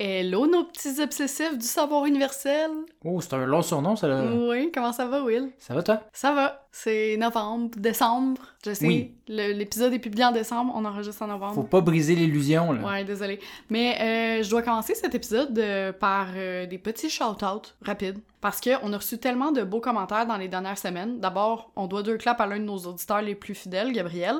Hello, nos petits obsessifs du savoir universel! Oh, c'est un long surnom, ça. Là. Oui, comment ça va, Will? Ça va, toi? Ça va. C'est novembre, décembre. Je sais, Oui. l'épisode est publié en décembre, on enregistre en novembre. Faut pas briser l'illusion, là. Ouais, désolé. Mais euh, je dois commencer cet épisode euh, par euh, des petits shout-outs rapides. Parce qu'on a reçu tellement de beaux commentaires dans les dernières semaines. D'abord, on doit deux claps à l'un de nos auditeurs les plus fidèles, Gabriel.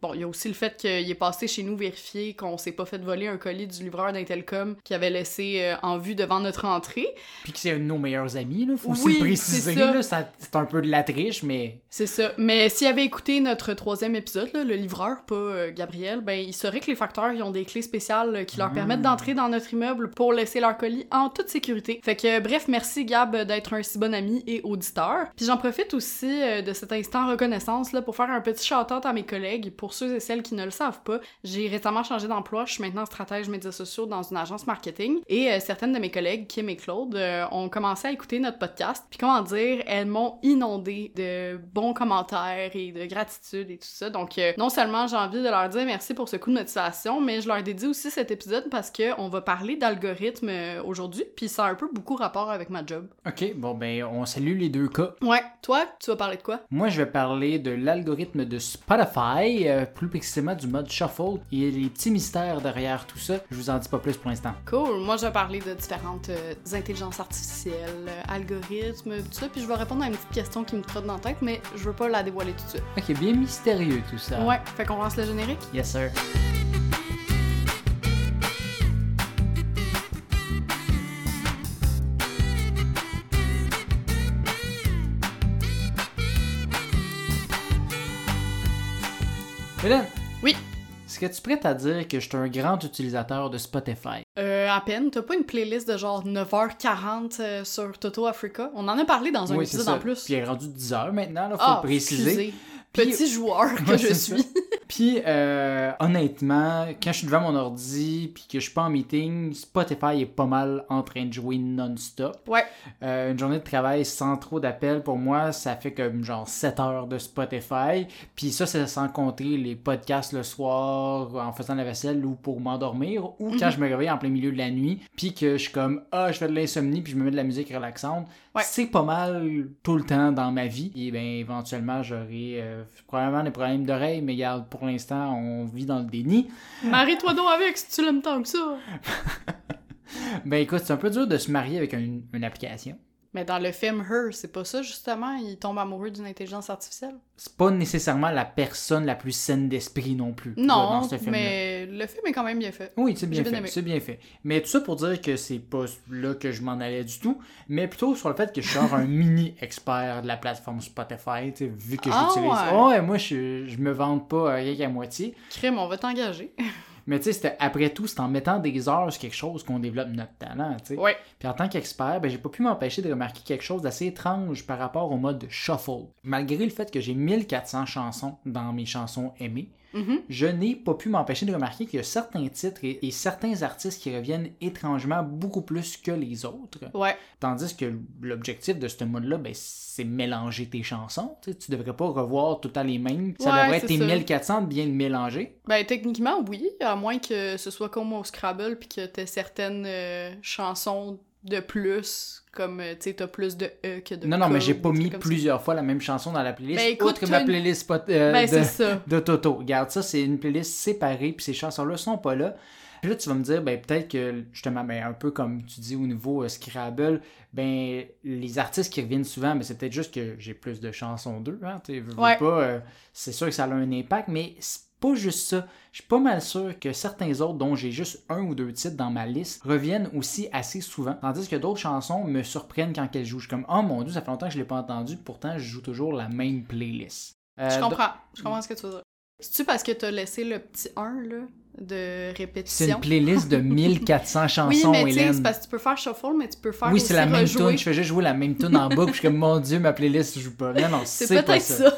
Bon, il y a aussi le fait qu'il est passé chez nous vérifier qu'on s'est pas fait voler un colis du livreur d'Intelcom qui avait laissé euh, en vue devant notre entrée. Puis que c'est un de nos meilleurs amis, là. Faut aussi Oui, le préciser, c'est ça. C'est un peu de la triche, mais. C'est ça. Mais s'il avait écouté notre troisième épisode, là, le livreur, pas euh, Gabriel, ben il saurait que les facteurs ils ont des clés spéciales qui leur Ah. permettent d'entrer dans notre immeuble pour laisser leur colis en toute sécurité. Fait que bref, merci Gab d'être un si bon ami et auditeur. Puis j'en profite aussi euh, de cet instant reconnaissance là pour faire un petit shout-out à mes collègues pour ceux et celles qui ne le savent pas. J'ai récemment changé d'emploi, je suis maintenant stratège médias sociaux dans une agence marketing et euh, certaines de mes collègues, Kim et Claude, euh, ont commencé à écouter notre podcast. Puis comment dire, elles m'ont inondé de bons commentaires et de gratitude et tout ça. Donc euh, non seulement j'ai envie de leur dire merci pour ce coup de motivation, mais je leur dédie aussi cet épisode parce que on va parler d'algorithmes euh, aujourd'hui, puis ça a un peu beaucoup rapport avec ma job. Ok, bon, ben, on salue les deux cas. Ouais, toi, tu vas parler de quoi? Moi, je vais parler de l'algorithme de Spotify, euh, plus précisément du mode Shuffle, et les petits mystères derrière tout ça. Je vous en dis pas plus pour l'instant. Cool. Moi, je vais parler de différentes euh, intelligences artificielles, euh, algorithmes, tout ça, puis je vais répondre à une petite question qui me trotte dans la tête, mais je veux pas la dévoiler tout de suite. Ok, bien mystérieux tout ça. Ouais, fait qu'on lance le générique. Yes, sir. Hélène, Oui. est-ce que tu es prête à dire que je suis un grand utilisateur de Spotify? Euh, à peine. T'as pas une playlist de genre 9h40 euh, sur Toto Africa? On en a parlé dans un Oui, épisode en plus. Puis il est rendu 10 heures maintenant, là, faut Ah, le préciser. excusez. Petit joueur que Ouais, je suis. Puis, euh, honnêtement, quand je suis devant mon ordi puis que je suis pas en meeting, Spotify est pas mal en train de jouer non-stop. Ouais. Euh, une journée de travail sans trop d'appels, pour moi, ça fait comme genre 7 heures de Spotify. Puis ça, c'est sans compter les podcasts le soir en faisant la vaisselle ou pour m'endormir ou quand Mhm. je me réveille en plein milieu de la nuit puis que je suis comme ah, je fais de l'insomnie puis je me mets de la musique relaxante. Ouais. C'est pas mal tout le temps dans ma vie. Et bien, éventuellement, j'aurai euh, probablement des problèmes d'oreilles, mais regarde, pour l'instant, on vit dans le déni. Marie-toi donc avec si tu l'aimes tant que ça. Ben écoute, c'est un peu dur de se marier avec une application. Mais dans le film Her, c'est pas ça justement? Il tombe amoureux d'une intelligence artificielle? C'est pas nécessairement la personne la plus saine d'esprit non plus. là, Non, dans ce film-là. mais le film est quand même bien fait. Oui, c'est bien fait. C'est bien fait. Mais tout ça pour dire que c'est pas là que je m'en allais du tout, mais plutôt sur le fait que je suis genre un mini expert de la plateforme Spotify, vu que Ah, j'utilise. ouais. Ouais, moi je, je me vante pas euh, rien qu'à moitié. Crime, on va t'engager. Mais tu sais, après tout, c'est en mettant des heures sur quelque chose qu'on développe notre talent, tu sais. Ouais. Puis en tant qu'expert, ben, j'ai pas pu m'empêcher de remarquer quelque chose d'assez étrange par rapport au mode shuffle. Malgré le fait que j'ai 1400 chansons dans mes chansons aimées, Mhm. je n'ai pas pu m'empêcher de remarquer qu'il y a certains titres et, et certains artistes qui reviennent étrangement beaucoup plus que les autres. Ouais. Tandis que l'objectif de ce mode-là, ben, c'est mélanger tes chansons. Tu sais, tu devrais pas revoir tout le temps les mêmes. Ça Ouais, devrait être tes ça. 1400 bien mélanger. Ben, techniquement, oui, à moins que ce soit comme au Scrabble, puis que t'aies certaines euh, chansons de plus, comme, euh, tu sais, t'as plus de E que de Non, non, mais j'ai pas mis ça. plusieurs fois la même chanson dans la playlist. Ben, écoute, autre que ma playlist spot, euh, Ben, de, de Toto. Regarde, ça, c'est une playlist séparée, puis ces chansons-là sont pas là. Puis là, tu vas me dire, ben, peut-être que, justement, ben, un peu comme tu dis au niveau euh, Scrabble, ben, les artistes qui reviennent souvent, ben, c'est peut-être juste que j'ai plus de chansons d'eux, hein, Ouais. pas, euh, c'est sûr que ça a un impact, mais c'est pas juste ça. Je suis pas mal sûr que certains autres, dont j'ai juste un ou deux titres dans ma liste, reviennent aussi assez souvent, tandis que d'autres chansons me surprennent quand elles jouent. Je suis comme, oh mon dieu, ça fait longtemps que je l'ai pas entendu, pourtant, je joue toujours la même playlist. Euh, Je donc- comprends. Je comprends ce que tu veux dire. C'est-tu parce que t'as laissé le petit 1, là, de répétition? C'est une playlist de 1400 chansons, Oui, mais Hélène. c'est parce que tu peux faire shuffle, mais tu peux faire Oui, c'est la même rejouer. tune. Je fais juste jouer la même tune en boucle. Je suis comme, mon Dieu, ma playlist joue pas. Non, non, C'est peut-être ça. ça.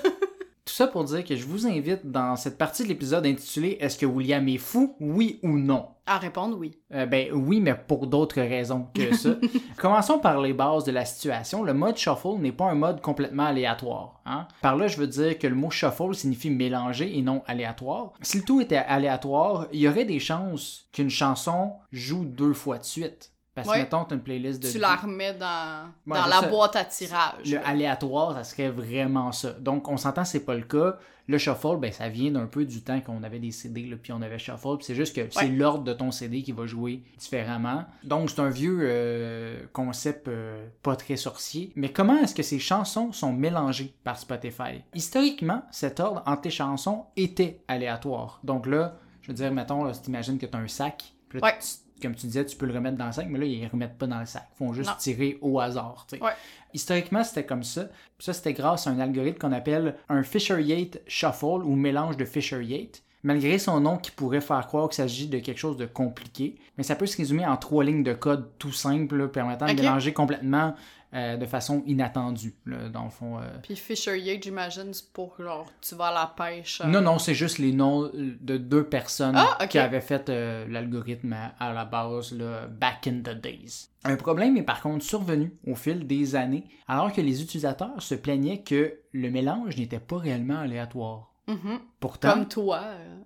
Tout ça pour dire que je vous invite dans cette partie de l'épisode intitulée Est-ce que William est fou, oui ou non? À répondre oui. Euh, ben oui, mais pour d'autres raisons que ça. Commençons par les bases de la situation. Le mode shuffle n'est pas un mode complètement aléatoire. Hein? Par là, je veux dire que le mot shuffle signifie mélanger et non aléatoire. Si le tout était aléatoire, il y aurait des chances qu'une chanson joue deux fois de suite. Parce que, Ouais. mettons, tu as une playlist de. Tu la remets dans, Ouais, dans la ça. boîte à tirage. Le aléatoire, ça serait vraiment ça. Donc, on s'entend, c'est pas le cas. Le shuffle, ben, ça vient d'un peu du temps qu'on avait des CD, là, puis on avait shuffle. c'est juste que c'est l'ordre de ton CD qui va jouer différemment. Donc, c'est un vieux euh, concept euh, pas très sorcier. Mais comment est-ce que ces chansons sont mélangées par Spotify? Historiquement, cet ordre entre tes chansons était aléatoire. Donc là, je veux dire, mettons, là, si t'imagines que tu as un sac, puis là, Ouais. tu- comme tu disais, tu peux le remettre dans le sac, mais là, ils ne remettent pas dans le sac. Ils font juste Non. tirer au hasard. Ouais. Historiquement, c'était comme ça. Puis ça, c'était grâce à un algorithme qu'on appelle un Fisher-Yates Shuffle ou mélange de Fisher-Yates. Malgré son nom qui pourrait faire croire qu'il s'agit de quelque chose de compliqué, mais ça peut se résumer en trois lignes de code tout simple, permettant de mélanger complètement euh, de façon inattendue, là, dans le fond. euh. Puis Fisher Yates, j'imagine, c'est pour genre, tu vas à la pêche. euh, Non, non, c'est juste les noms de deux personnes Ah, qui avaient fait l'algorithme à, à la base, là, back in the days. Un problème est par contre survenu au fil des années, alors que les utilisateurs se plaignaient que le mélange n'était pas réellement aléatoire. mhm. Pourtant, Comme toi,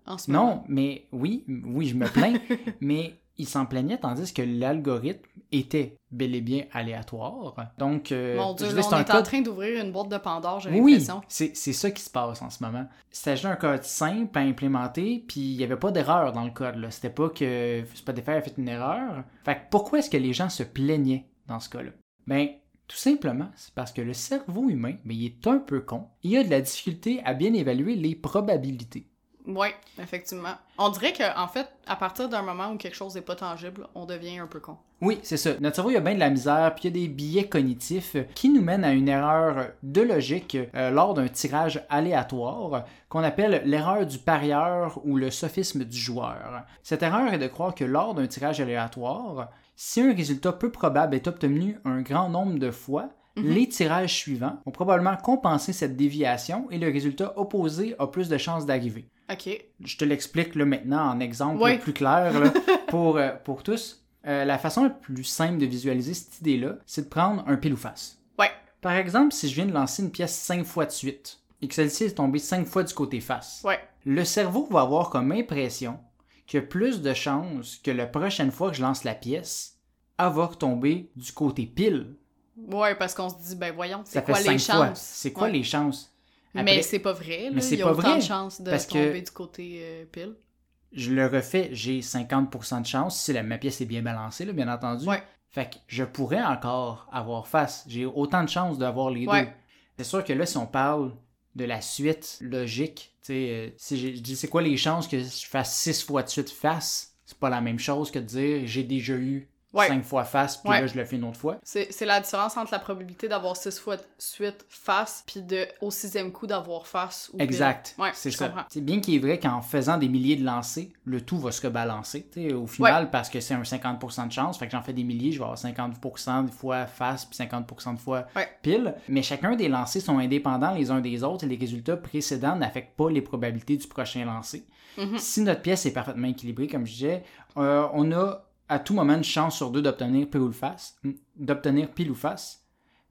en ce moment. non, mais oui, oui, je me plains, mais ils s'en plaignaient tandis que l'algorithme était bel et bien aléatoire. Donc, euh, Mon Dieu, je on un est en train d'ouvrir une boîte de Pandore, j'ai oui, l'impression. c'est c'est ça qui se passe en ce moment. Il s'agit d'un code simple à implémenter, puis il n'y avait pas d'erreur dans le code. C'était pas que Spotify a fait une erreur. Fait que pourquoi est-ce que les gens se plaignaient dans ce cas-là? Ben, tout simplement, c'est parce que le cerveau humain, ben, il est un peu con. Il a de la difficulté à bien évaluer les probabilités. Oui, effectivement. On dirait que en fait, à partir d'un moment où quelque chose n'est pas tangible, on devient un peu con. Oui, c'est ça. Notre cerveau, il y a bien de la misère, puis il y a des biais cognitifs qui nous mènent à une erreur de logique euh, lors d'un tirage aléatoire qu'on appelle l'erreur du parieur ou le sophisme du joueur. Cette erreur est de croire que lors d'un tirage aléatoire, si un résultat peu probable est obtenu un grand nombre de fois, les tirages suivants vont probablement compenser cette déviation et le résultat opposé a plus de chances d'arriver Ok. je te l'explique là, maintenant en exemple Ouais. plus clair là, pour, euh, pour tous. Euh, la façon la plus simple de visualiser cette idée-là, c'est de prendre un pile ou face. Ouais. Par exemple, si je viens de lancer une pièce 5 fois de suite et que celle-ci est tombée 5 fois du côté face, Ouais. le cerveau va avoir comme impression qu'il y a plus de chances que la prochaine fois que je lance la pièce, elle va retomber du côté pile. Ouais, parce qu'on se dit, ben voyons, c'est quoi les 5 fois. chances? C'est quoi Ouais. les chances? Mais c'est pas vrai, là. Mais c'est Il y a pas autant vrai, de chances de parce que- tomber du côté euh, pile. je le refais, j'ai 50% de chance si la, ma pièce est bien balancée, là, bien entendu. Ouais. Fait que je pourrais encore avoir face. J'ai autant de chances d'avoir les Ouais. deux. C'est sûr que là, si on parle de la suite logique, tu sais, euh, si je dis c'est quoi les chances que je fasse 6 fois de suite face, c'est pas la même chose que de dire j'ai déjà eu Ouais. 5 fois face, puis Ouais. là je le fais une autre fois. C'est la différence entre la probabilité d'avoir six fois de suite face, puis de au sixième coup d'avoir face ou. Exact. Ouais, c'est ça. C'est bien qu'il est vrai qu'en faisant des milliers de lancers, le tout va se sais, Au final, parce que c'est un 50% de chance, fait que j'en fais des milliers, je vais avoir 50% de fois face puis 50% de fois pile. Mais chacun des lancers sont indépendants les uns des autres et les résultats précédents n'affectent pas les probabilités du prochain lancer. Mhm. Si notre pièce est parfaitement équilibrée, comme je disais, euh, on a à tout moment une chance sur deux d'obtenir pile ou face, d'obtenir pile ou face.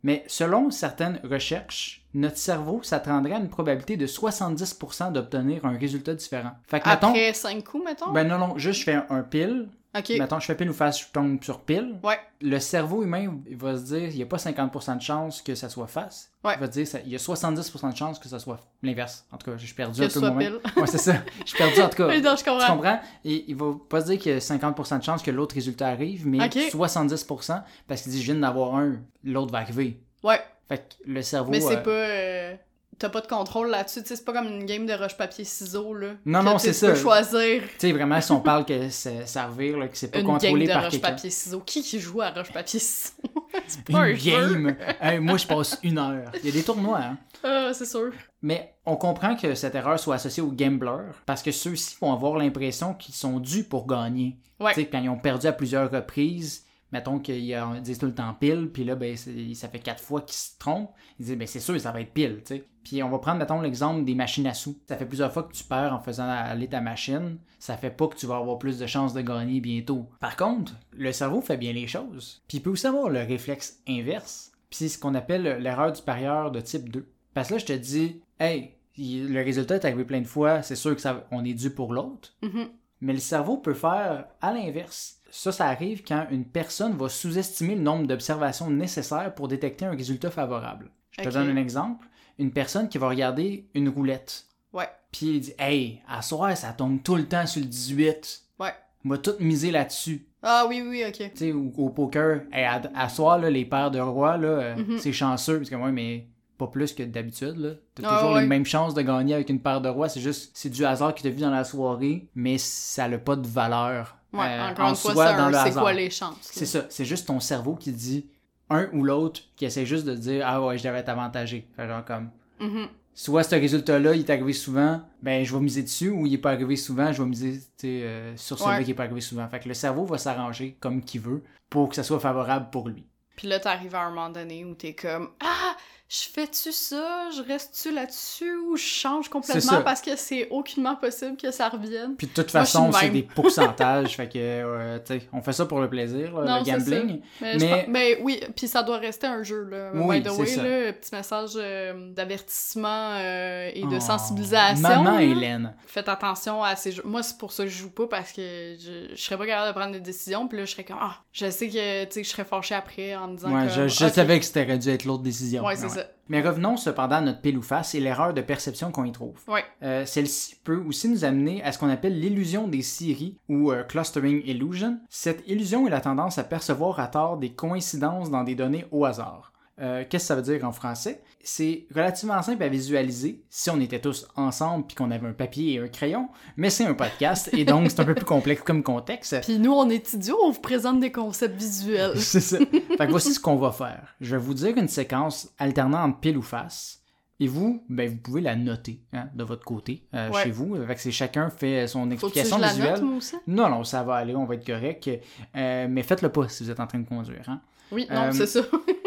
Mais selon certaines recherches, notre cerveau s'attendrait à une probabilité de 70% d'obtenir un résultat différent. Fait que, mettons, Après cinq coups, mettons? ben non, non, juste je fais un, un pile, ok. mettons, je fais pile ou face, je tombe sur pile. Ouais. Le cerveau humain il va se dire, il n'y a pas 50% de chance que ça soit face. Ouais. Il va dire, ça- il y a 70% de chance que ça soit l'inverse. En tout cas, je suis perdu Que un peu moi-même. pile. Ouais, c'est ça. Je suis perdu en tout cas. Non, je Tu comprends? comprends? Et il va pas se dire qu'il y a 50% de chance que l'autre résultat arrive, mais Ok. 70% parce qu'il dit je viens d'en avoir un, l'autre va arriver. Ouais, Fait que le cerveau. mais c'est euh, pas. euh, T'as pas de contrôle là-dessus, c'est pas comme une game de roche-papier-ciseaux, là. Non, que non, c'est Tu peux ça. choisir Tu sais, vraiment, si on parle que ça, ça revire, là, que c'est pas une game contrôlé de par quelqu'un. roche-papier-ciseaux. Qui qui joue à roche-papier-ciseaux? c'est Une pas un jeu. game. Hey, moi, je passe une heure. Il y a des tournois, hein. Ah, c'est sûr. Mais on comprend que cette erreur soit associée aux gamblers parce que ceux-ci vont avoir l'impression qu'ils sont dus pour gagner. Ouais. Tu sais, quand ils ont perdu à plusieurs reprises, mettons qu'ils disent tout le temps pile, puis là, ben, ça fait quatre fois qu'ils se trompent. Ils disent, ben, c'est sûr, ça va être pile, tu sais. Puis on va prendre, mettons, l'exemple des machines à sous. Ça fait plusieurs fois que tu perds en faisant aller ta machine. Ça fait pas que tu vas avoir plus de chances de gagner bientôt. Par contre, le cerveau fait bien les choses. Puis il peut aussi avoir le réflexe inverse. Puis c'est ce qu'on appelle l'erreur du parieur de type 2. Parce que là, je te dis, hey, le résultat est arrivé plein de fois, c'est sûr que ça, on est dû pour l'autre. Mhm. Mais le cerveau peut faire à l'inverse. Ça, ça arrive quand une personne va sous-estimer le nombre d'observations nécessaires pour détecter un résultat favorable. Je te donne un exemple. Une personne qui va regarder une roulette, Ouais. puis il dit Hey, à soir, ça tombe tout le temps sur le 18. Ouais. On va tout miser là-dessus. Ah oui, oui, ok. Tu sais, au, au poker, hey, à, à soir, là, les paires de rois, là, euh, Mhm. c'est chanceux. Parce que moi, mais pas plus que d'habitude. là. T'as Ah, toujours ouais. les mêmes chances de gagner avec une paire de rois. C'est juste, c'est du hasard qui t'a vu dans la soirée, mais ça n'a pas de valeur. Ouais, euh, encore en une fois, soi c'est quoi les chances? C'est ça. C'est juste ton cerveau qui dit un ou l'autre, qui essaie juste de dire Ah ouais, je devais être avantagé. Fait genre comme. Mhm. Soit ce résultat-là, il est arrivé souvent, ben je vais miser dessus, ou il est pas arrivé souvent, je vais miser euh, sur celui Ouais. qui est pas arrivé souvent. Fait que le cerveau va s'arranger comme qu'il veut pour que ça soit favorable pour lui. Puis là, t'arrives à un moment donné où t'es comme Ah, je fais-tu ça? Je reste-tu là-dessus? Ou je change complètement parce que c'est aucunement possible que ça revienne? Puis de toute façon, c'est des pourcentages, fait que euh, sais, on fait ça pour le plaisir, là, Non, le gambling. Mais, Mais- mais oui, puis ça doit rester un jeu, là. Oui, By the way, ça. là, petit message euh, d'avertissement euh, et de Oh, sensibilisation. Maman là. Hélène. Faites attention à ces jeux. Moi, c'est pour ça que je joue pas parce que je, je serais pas capable de prendre des décisions. Puis là, je serais comme, ah, je sais que, tu sais, je serais fâchée après en me disant Ouais, que. je, je ok. savais que c'était dû être l'autre décision. Ouais. Ça. Mais revenons cependant à notre pile ou face et l'erreur de perception qu'on y trouve. Ouais. Euh, Celle-ci peut aussi nous amener à ce qu'on appelle l'illusion des séries ou euh, clustering illusion. Cette illusion est la tendance à percevoir à tort des coïncidences dans des données au hasard. Euh, Qu'est-ce que ça veut dire en français? C'est relativement simple à visualiser si on était tous ensemble puis qu'on avait un papier et un crayon, mais c'est un podcast et donc c'est un peu plus complexe comme contexte. Puis nous, on est idiots, on vous présente des concepts visuels. C'est ça. Fait que voici ce qu'on va faire. Je vais vous dire une séquence alternant entre pile ou face. Et vous, ben, vous pouvez la noter hein, de votre côté, euh, Ouais. chez vous. Fait que c'est chacun fait son Faut que explication je la visuelle. note, moi aussi? Non, non, ça va aller, on va être correct. Euh, mais faites-le pas si vous êtes en train de conduire. Hein. Oui, non, Euh, c'est ça.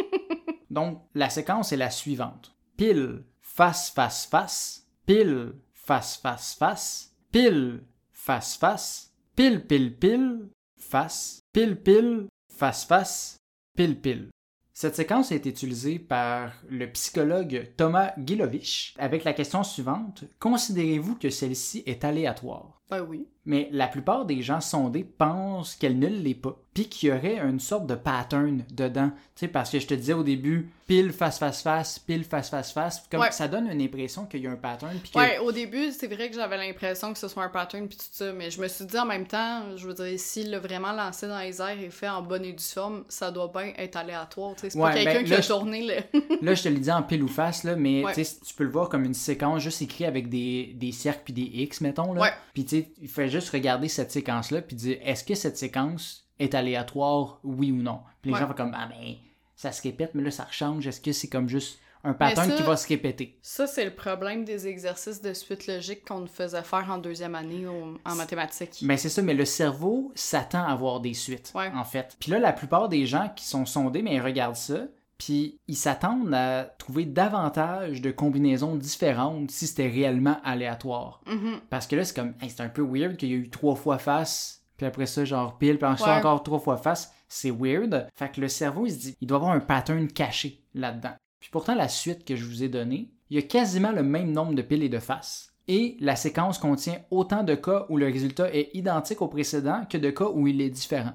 Donc, la séquence est la suivante. Pile, face, face, face. Pile, face, face, face. Pile, face, face. Pile, pile, pile. Face. Pile, pile. Face, face. Pile, pile. Cette séquence été utilisée par le psychologue Thomas Gilovich avec la question suivante. Considérez-vous que celle-ci est aléatoire? Ben oui. Mais la plupart des gens sondés pensent qu'elle ne l'est pas, puis qu'il y aurait une sorte de pattern dedans. Tu sais, parce que je te disais au début, pile face face face, pile face face face, comme Ouais. ça donne une impression qu'il y a un pattern, puis que Ouais, au début, c'est vrai que j'avais l'impression que ce soit un pattern puis tout ça, mais je me suis dit en même temps, je veux dire, s'il l'a vraiment lancé dans les airs et fait en bonne et due forme, ça doit bien être aléatoire, tu sais. C'est Ouais, pas quelqu'un ben, qui a tourné le... là je te le dis en pile ou face, là, mais Ouais. tu peux le voir comme une séquence juste écrite avec des, des cercles puis des X, mettons. Là. Puis tu sais, il faut juste regarder cette séquence-là, puis dire, est-ce que cette séquence est aléatoire, oui ou non? Puis les Ouais. gens font comme, ah ben, ça se répète, mais là ça rechange, est-ce que c'est comme juste un pattern ça- qui va se répéter? Ça, c'est le problème des exercices de suite logique qu'on nous faisait faire en deuxième année au- en mathématiques. Ben c'est ça, mais le cerveau s'attend à avoir des suites, Ouais. en fait. Puis là, la plupart des gens qui sont sondés, mais ils regardent ça, puis ils s'attendent à trouver davantage de combinaisons différentes si c'était réellement aléatoire. Mhm. Parce que là, c'est comme, hey, c'est un peu weird qu'il y a eu trois fois face, puis après ça, genre pile, puis ensuite Ouais. encore trois fois face. C'est weird. Fait que le cerveau, il se dit, il doit avoir un pattern caché là-dedans. Puis pourtant, la suite que je vous ai donnée, il y a quasiment le même nombre de piles et de faces. Et la séquence contient autant de cas où le résultat est identique au précédent que de cas où il est différent.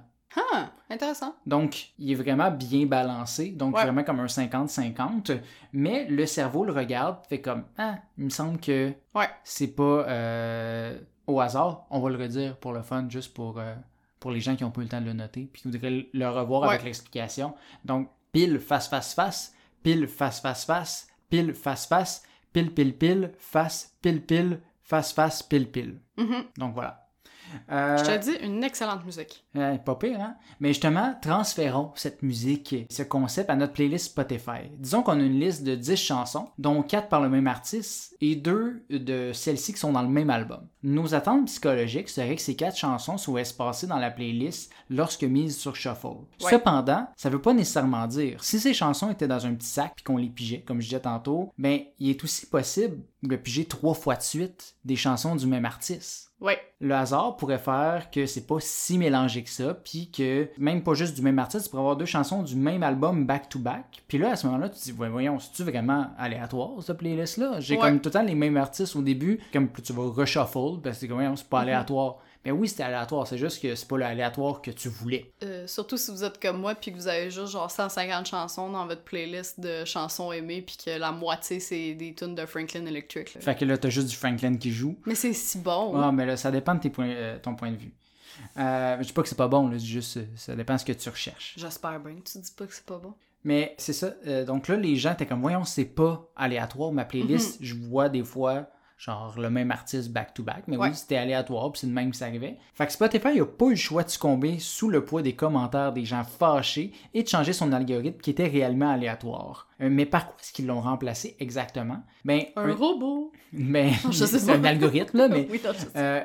Ah, intéressant. Donc, il est vraiment bien balancé, donc Ouais. vraiment comme un 50-50, mais le cerveau le regarde, fait comme, ah, il me semble que Ouais. c'est pas euh, au hasard, on va le redire pour le fun, juste pour, euh, pour les gens qui ont pas eu le temps de le noter, puis qui voudraient le revoir avec Ouais. l'explication. Donc, pile, face, face, face, pile, face, face, face, pile, face, face, pile, pile, pile, face, pile, pile, face, face, pile, pile. Mhm. Donc voilà. Euh, Je te dis, une excellente musique. Ouais, pas pire, hein? Mais justement, transférons cette musique, ce concept à notre playlist Spotify. Disons qu'on a une liste de 10 chansons, dont 4 par le même artiste et 2 de celles-ci qui sont dans le même album. Nos attentes psychologiques seraient que ces 4 chansons soient espacées dans la playlist lorsque mises sur Shuffle. Ouais. Cependant, ça veut pas nécessairement dire, si ces chansons étaient dans un petit sac puis qu'on les pigeait, comme je disais tantôt, ben, il est aussi possible de piger trois fois de suite des chansons du même artiste Ouais. le hasard pourrait faire que c'est pas si mélangé que ça, puis que même pas juste du même artiste, tu pourrais avoir deux chansons du même album back-to-back. Puis là, à ce moment-là, tu te dis, voyons, c'est-tu vraiment aléatoire, cette playlist-là? J'ai Ouais. comme tout le temps les mêmes artistes au début, comme plus tu vas reshuffle, parce que voyons, c'est pas aléatoire. Mais oui, c'était aléatoire, c'est juste que c'est pas l'aléatoire que tu voulais. Euh, surtout si vous êtes comme moi puis que vous avez juste genre 150 chansons dans votre playlist de chansons aimées puis que la moitié c'est des tunes de Franklin Electric. là. Fait que là, t'as juste du Franklin qui joue. Mais c'est si bon. Ah, mais là, ça dépend de tes points, euh, ton point de vue. Euh, je dis pas que c'est pas bon, là, juste, euh, ça dépend de ce que tu recherches. J'espère bien. Tu dis pas que c'est pas bon. Mais c'est ça. euh, donc là, les gens étaient comme, voyons, c'est pas aléatoire. Ma playlist, Mhm. je vois des fois, genre, le même artiste back-to-back. Mais Ouais. oui, c'était aléatoire, puis c'est de même que ça arrivait. Fait que Spotify a pas eu le choix de succomber sous le poids des commentaires des gens fâchés et de changer son algorithme qui était réellement aléatoire. Euh, mais par quoi est-ce qu'ils l'ont remplacé exactement? Ben, Un robot. mais sais c'est un algorithme, là, mais oui, non, je sais. euh,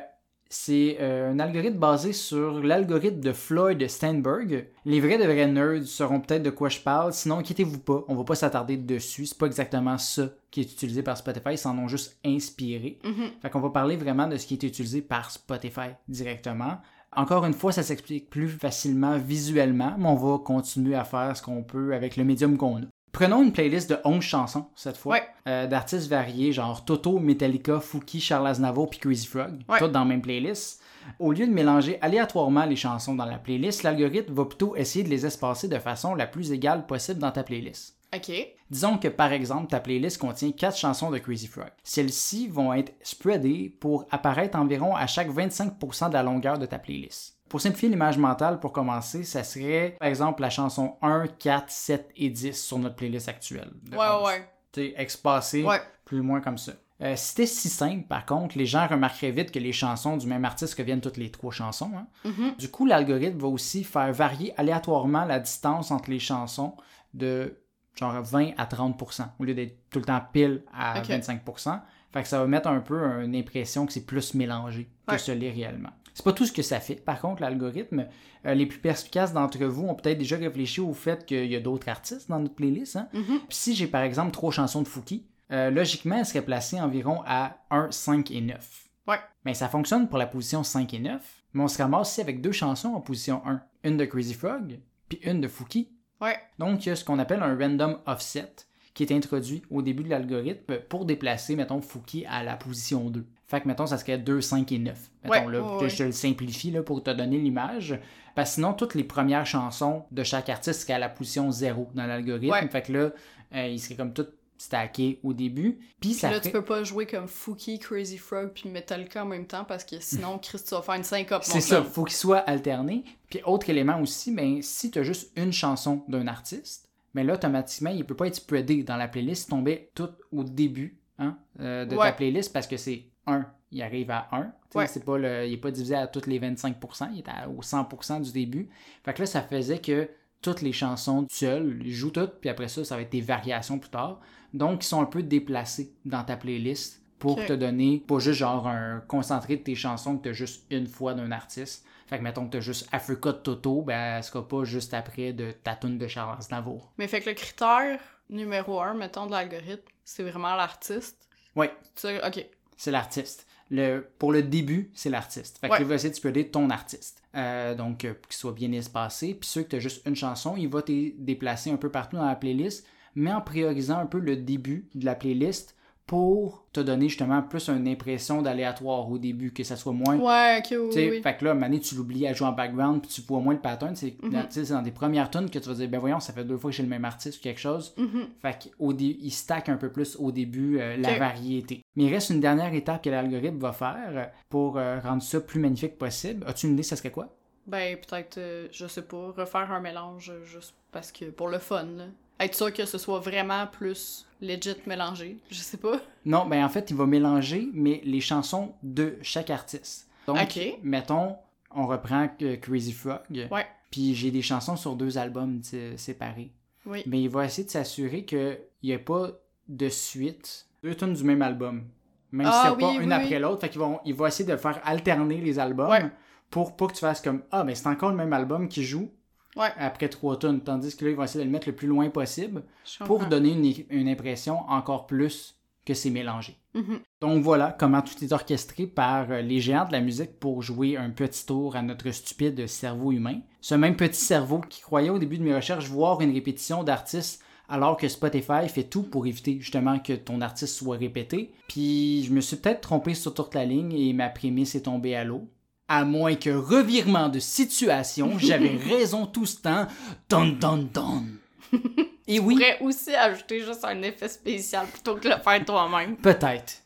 c'est euh, un algorithme basé sur l'algorithme de Floyd Steinberg. Les vrais de vrais nerds sauront peut-être de quoi je parle, sinon inquiétez-vous pas, on va pas s'attarder dessus, c'est pas exactement ça qui est utilisé par Spotify, ils s'en ont juste inspiré. Mhm. Fait qu'on va parler vraiment de ce qui est utilisé par Spotify directement. Encore une fois, ça s'explique plus facilement visuellement, mais on va continuer à faire ce qu'on peut avec le médium qu'on a. Prenons une playlist de 11 chansons cette fois, Ouais. euh, d'artistes variés, genre Toto, Metallica, Fouki, Charles Aznavour puis Crazy Frog, Ouais. toutes dans la même playlist. Au lieu de mélanger aléatoirement les chansons dans la playlist, l'algorithme va plutôt essayer de les espacer de façon la plus égale possible dans ta playlist. Ok. Disons que par exemple, ta playlist contient 4 chansons de Crazy Frog. Celles-ci vont être spreadées pour apparaître environ à chaque 25% de la longueur de ta playlist. Pour simplifier l'image mentale, pour commencer, ça serait par exemple la chanson 1, 4, 7 et 10 sur notre playlist actuelle. Ouais, 11. ouais. Tu sais, espacé Ouais. plus ou moins comme ça. Euh, si c'était si simple, par contre, les gens remarqueraient vite que les chansons du même artiste reviennent toutes les trois chansons. hein. Mhm. Du coup, l'algorithme va aussi faire varier aléatoirement la distance entre les chansons de genre 20 à 30% au lieu d'être tout le temps pile à Ok. 25% Fait que ça va mettre un peu une impression que c'est plus mélangé que Ouais. ce l'est réellement. C'est pas tout ce que ça fait. Par contre, l'algorithme, euh, les plus perspicaces d'entre vous ont peut-être déjà réfléchi au fait qu'il y a d'autres artistes dans notre playlist. hein. Mhm. Puis si j'ai par exemple trois chansons de Fouki, euh, logiquement, elles seraient placées environ à 1, 5 et 9. Ouais. Mais ça fonctionne pour la position 5 et 9, mais on se ramasse aussi avec deux chansons en position 1. Une de Crazy Frog, puis une de Fouki. Ouais. Donc, il y a ce qu'on appelle un random offset qui est introduit au début de l'algorithme pour déplacer, mettons, Fouki à la position 2. Fait que, mettons, ça serait 2, 5 et 9. Mettons, Ouais, là, ouais, je te le simplifie là, pour te donner l'image. Parce que sinon, toutes les premières chansons de chaque artiste seraient à la position 0 dans l'algorithme. Ouais. Fait que là, euh, ils seraient comme toutes stackés au début. Puis ça là, ferait- tu peux pas jouer comme Fouki, Crazy Frog puis Metallica en même temps parce que sinon, Chris, tu vas faire une syncope. C'est ça, faut qu'il soit alterné. Puis autre élément aussi, ben, si tu as juste une chanson d'un artiste, mais là, automatiquement, il peut pas être spreadé dans la playlist, tomber tout au début hein, euh, de ta playlist parce que c'est 1, il arrive à 1. Ouais. C'est pas le, il n'est pas divisé à toutes les 25%, il est à- au 100% du début. Fait que là, ça faisait que toutes les chansons seules, ils jouent toutes, puis après ça, ça va être des variations plus tard. Donc, ils sont un peu déplacés dans ta playlist pour te donner, pas juste genre un concentré de tes chansons que tu as juste une fois d'un artiste. Fait que mettons que tu as juste Africa de Toto, ben elle sera pas juste après de ta tune de Charles Aznavour. Mais fait que le critère numéro un, mettons, de l'algorithme, c'est vraiment l'artiste. Oui, Tu sais, ok. C'est l'artiste. Le, pour le début, c'est l'artiste. Fait que Ouais. essayer de spreader ton artiste. Euh, donc, euh, qu'il soit bien espacé. Puis ceux que tu as juste une chanson, il va te déplacer un peu partout dans la playlist, mais en priorisant un peu le début de la playlist pour te donner justement plus une impression d'aléatoire au début, que ça soit moins Ouais, ok, oui, oui. Fait que là, Mané, tu l'oublies à jouer en background, puis tu vois moins le pattern. C'est sais, c'est dans des premières tunes que tu vas dire, ben voyons, ça fait deux fois que j'ai le même artiste ou quelque chose. Mhm. Fait qu'il stack un peu plus au début euh, la variété. Mais il reste une dernière étape que l'algorithme va faire euh, pour euh, rendre ça plus magnifique possible. As-tu une idée, ça serait quoi? Ben, peut-être, euh, je sais pas, refaire un mélange juste parce que, pour le fun, là. Être sûr que ce soit vraiment plus legit mélangé. Je sais pas. Non, ben en fait, il va mélanger, mais les chansons de chaque artiste. Donc, mettons, on reprend Crazy Frog. Ouais. Puis j'ai des chansons sur deux albums séparés. Oui. Mais il va essayer de s'assurer qu'il n'y ait pas de suite, deux tunes du même album. Même Ah si c'est pas oui, une après l'autre. Fait qu'il va, il va essayer de faire alterner les albums Ouais. pour pas que tu fasses comme Ah, mais c'est encore le même album qui joue Ouais. après trois tunes. Tandis que là, il va essayer de le mettre le plus loin possible pour donner une, une impression encore plus que c'est mélangé. Mhm. Donc voilà comment tout est orchestré par euh, les géants de la musique pour jouer un petit tour à notre stupide cerveau humain. Ce même petit cerveau qui croyait au début de mes recherches voir une répétition d'artistes alors que Spotify fait tout pour éviter justement que ton artiste soit répété. Puis je me suis peut-être trompé sur toute la ligne et ma prémisse est tombée à l'eau. À moins que revirement de situation, j'avais raison tout ce temps. Don don don. Et Tu oui, pourrais aussi ajouter juste un effet spécial plutôt que le faire toi-même. Peut-être.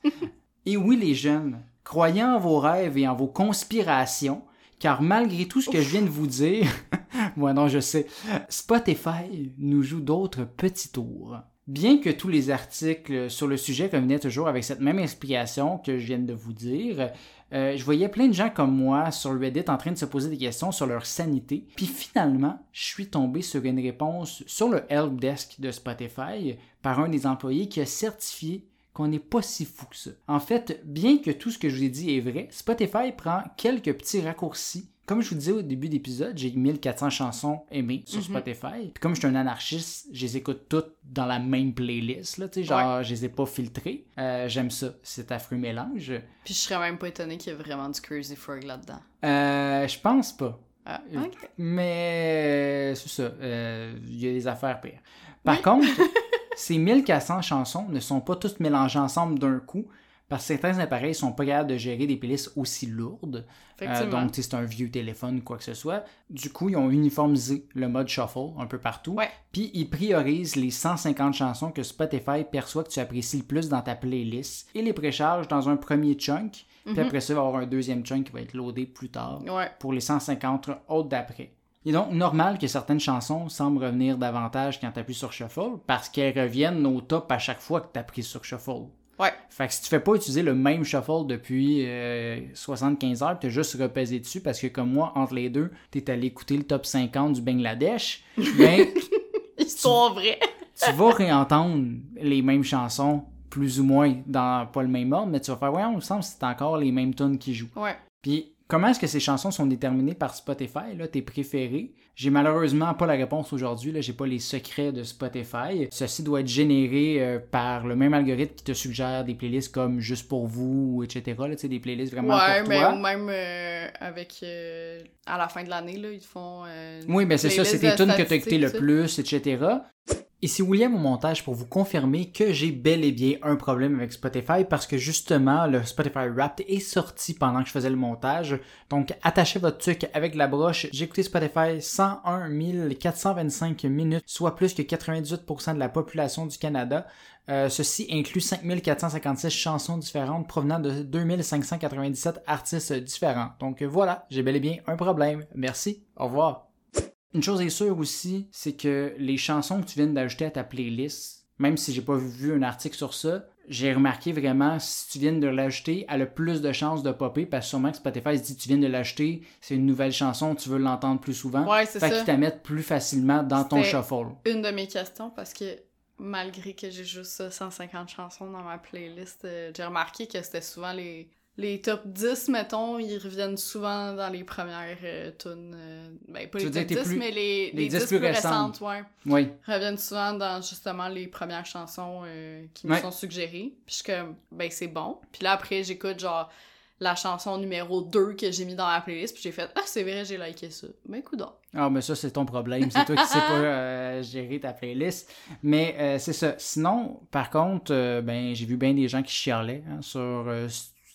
Et oui, les jeunes, croyez en vos rêves et en vos conspirations, car malgré tout ce que je viens de vous dire, moi non, je sais, Spotify nous joue d'autres petits tours. Bien que tous les articles sur le sujet revenaient toujours avec cette même explication que je viens de vous dire, euh, je voyais plein de gens comme moi sur Reddit en train de se poser des questions sur leur sanité. Puis finalement, je suis tombé sur une réponse sur le help desk de Spotify par un des employés qui a certifié qu'on n'est pas si fou que ça. En fait, bien que tout ce que je vous ai dit est vrai, Spotify prend quelques petits raccourcis. Comme je vous disais au début d'épisode, j'ai 1400 chansons aimées sur Mhm. Spotify. Puis comme je suis un anarchiste, je les écoute toutes dans la même playlist. Là, genre, je les ai pas filtrées. Euh, J'aime ça, cet affreux mélange. Puis je serais même pas étonné qu'il y ait vraiment du Crazy Frog là-dedans. Euh, je pense pas. Ah, Euh, ok. Mais euh, c'est ça, euh, il y a des affaires pires. Par Oui. contre, ces 1400 chansons ne sont pas toutes mélangées ensemble d'un coup, parce que certains appareils sont pas capables de gérer des playlists aussi lourdes. Euh, donc, c'est un vieux téléphone ou quoi que ce soit. Du coup, ils ont uniformisé le mode shuffle un peu partout. Ouais. Puis, ils priorisent les 150 chansons que Spotify perçoit que tu apprécies le plus dans ta playlist et les précharge dans un premier chunk. Puis Mhm. après ça, il va y avoir un deuxième chunk qui va être loadé plus tard Ouais. pour les 150 autres d'après. Il est donc normal que certaines chansons semblent revenir davantage quand tu appuies sur Shuffle parce qu'elles reviennent au top à chaque fois que tu appuies sur Shuffle. Ouais. Fait que si tu fais pas utiliser le même Shuffle depuis euh, 75 heures, tu as juste repaisé dessus parce que comme moi, entre les deux, tu es allé écouter le top 50 du Bangladesh, ben Histoire vraie. tu vas réentendre les mêmes chansons plus ou moins dans pas le même ordre, mais tu vas faire ouais, on me semble que c'est encore les mêmes tunes qui jouent. Ouais. Puis, comment est-ce que ces chansons sont déterminées par Spotify, là, tes préférés? J'ai malheureusement pas la réponse aujourd'hui, là, j'ai pas les secrets de Spotify. Ceci doit être généré euh, par le même algorithme qui te suggère des playlists comme Juste pour vous, etc. Là, des playlists vraiment Ouais, pour mais toi. ou même euh, avec. euh, à la fin de l'année, là, ils font. Oui, ben c'est ça, c'est tes tunes que tu as écouté le plus, etc. Ici William au montage pour vous confirmer que j'ai bel et bien un problème avec Spotify parce que justement le Spotify Wrapped est sorti pendant que je faisais le montage. Donc attachez votre truc avec la broche. J'ai écouté Spotify 101 425 minutes, soit plus que 98% de la population du Canada. Euh, ceci inclut 5456 chansons différentes provenant de 2597 artistes différents. Donc voilà, j'ai bel et bien un problème. Merci, au revoir. Une chose est sûre aussi, c'est que les chansons que tu viens d'ajouter à ta playlist, même si j'ai pas vu un article sur ça, j'ai remarqué vraiment si tu viens de l'ajouter, elle a plus de chances de popper parce que sûrement que Spotify se dit tu viens de l'ajouter, c'est une nouvelle chanson, tu veux l'entendre plus souvent. Ouais, c'est fait ça. qu'ils t'amènent plus facilement dans ton shuffle. Une de mes questions, parce que malgré que j'ai juste euh, 150 chansons dans ma playlist, euh, j'ai remarqué que c'était souvent les, les top 10, mettons, ils reviennent souvent dans les premières euh, tunes. euh, ben, pas Tu les top tes 10, plus- mais les, les les 10 10 plus récentes. récentes, ouais. Oui. Reviennent souvent dans justement les premières chansons euh, qui me Ouais. sont suggérées. Puis je suis comme, ben c'est bon. Puis là, après, j'écoute genre la chanson numéro 2 que j'ai mis dans la playlist. Puis j'ai fait, ah, c'est vrai, j'ai liké ça. Ben, coudonc. Ah, mais ça, c'est ton problème. C'est toi qui sais pas euh, gérer ta playlist. Mais euh, c'est ça. Sinon, par contre, euh, ben, j'ai vu bien des gens qui chialaient hein, sur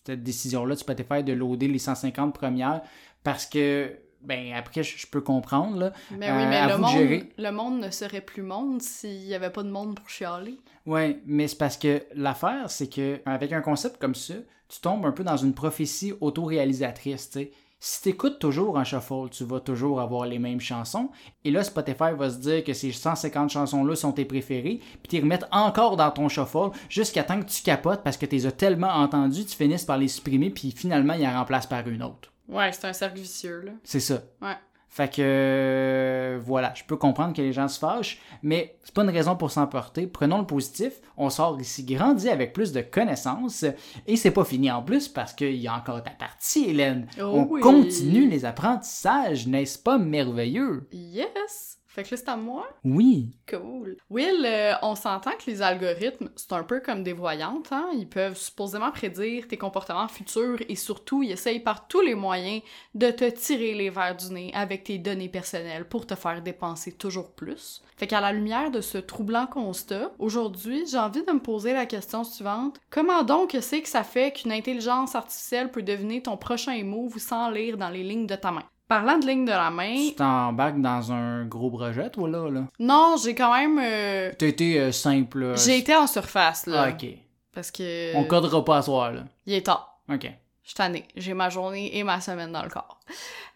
cette décision-là de Spotify de loader les 150 premières parce que, ben, après, je peux comprendre, là. Mais Euh, oui, mais à le vous monde, gérer. le monde ne serait plus monde s'il y avait pas de monde pour chialer. Ouais, mais c'est parce que l'affaire, c'est que avec un concept comme ça, tu tombes un peu dans une prophétie autoréalisatrice, tu sais. Si tu écoutes toujours en shuffle, tu vas toujours avoir les mêmes chansons. Et là, Spotify va se dire que ces 150 chansons-là sont tes préférées, puis t'y remettre encore dans ton shuffle jusqu'à temps que tu capotes parce que tu les as tellement entendues, tu finisses par les supprimer, puis finalement, il en remplace par une autre. Ouais, c'est un cercle vicieux, là. C'est ça. Ouais. Fait que euh, voilà, je peux comprendre que les gens se fâchent, mais c'est pas une raison pour s'emporter. Prenons le positif. On sort ici grandi avec plus de connaissances et c'est pas fini en plus parce qu'il y a encore ta partie, Hélène. Oh On oui. continue les apprentissages, n'est-ce pas merveilleux? Yes! Fait que là, c'est à moi? Oui. Cool. Will, euh, on s'entend que les algorithmes, c'est un peu comme des voyantes, hein? Ils peuvent supposément prédire tes comportements futurs et surtout, ils essayent par tous les moyens de te tirer les verres du nez avec tes données personnelles pour te faire dépenser toujours plus. Fait qu'à la lumière de ce troublant constat, aujourd'hui, j'ai envie de me poser la question suivante. Comment donc c'est que ça fait qu'une intelligence artificielle peut deviner ton prochain move sans lire dans les lignes de ta main? Parlant de lignes de la main, Tu t'embarques dans un gros projet, toi, là? là? non, j'ai quand même... euh, T'as été euh, simple. là. J'ai été en surface, là. Ah, ok. Parce que. On codera pas à soir, là. Il est tard. Ok. Je tannée. J'ai ma journée et ma semaine dans le corps.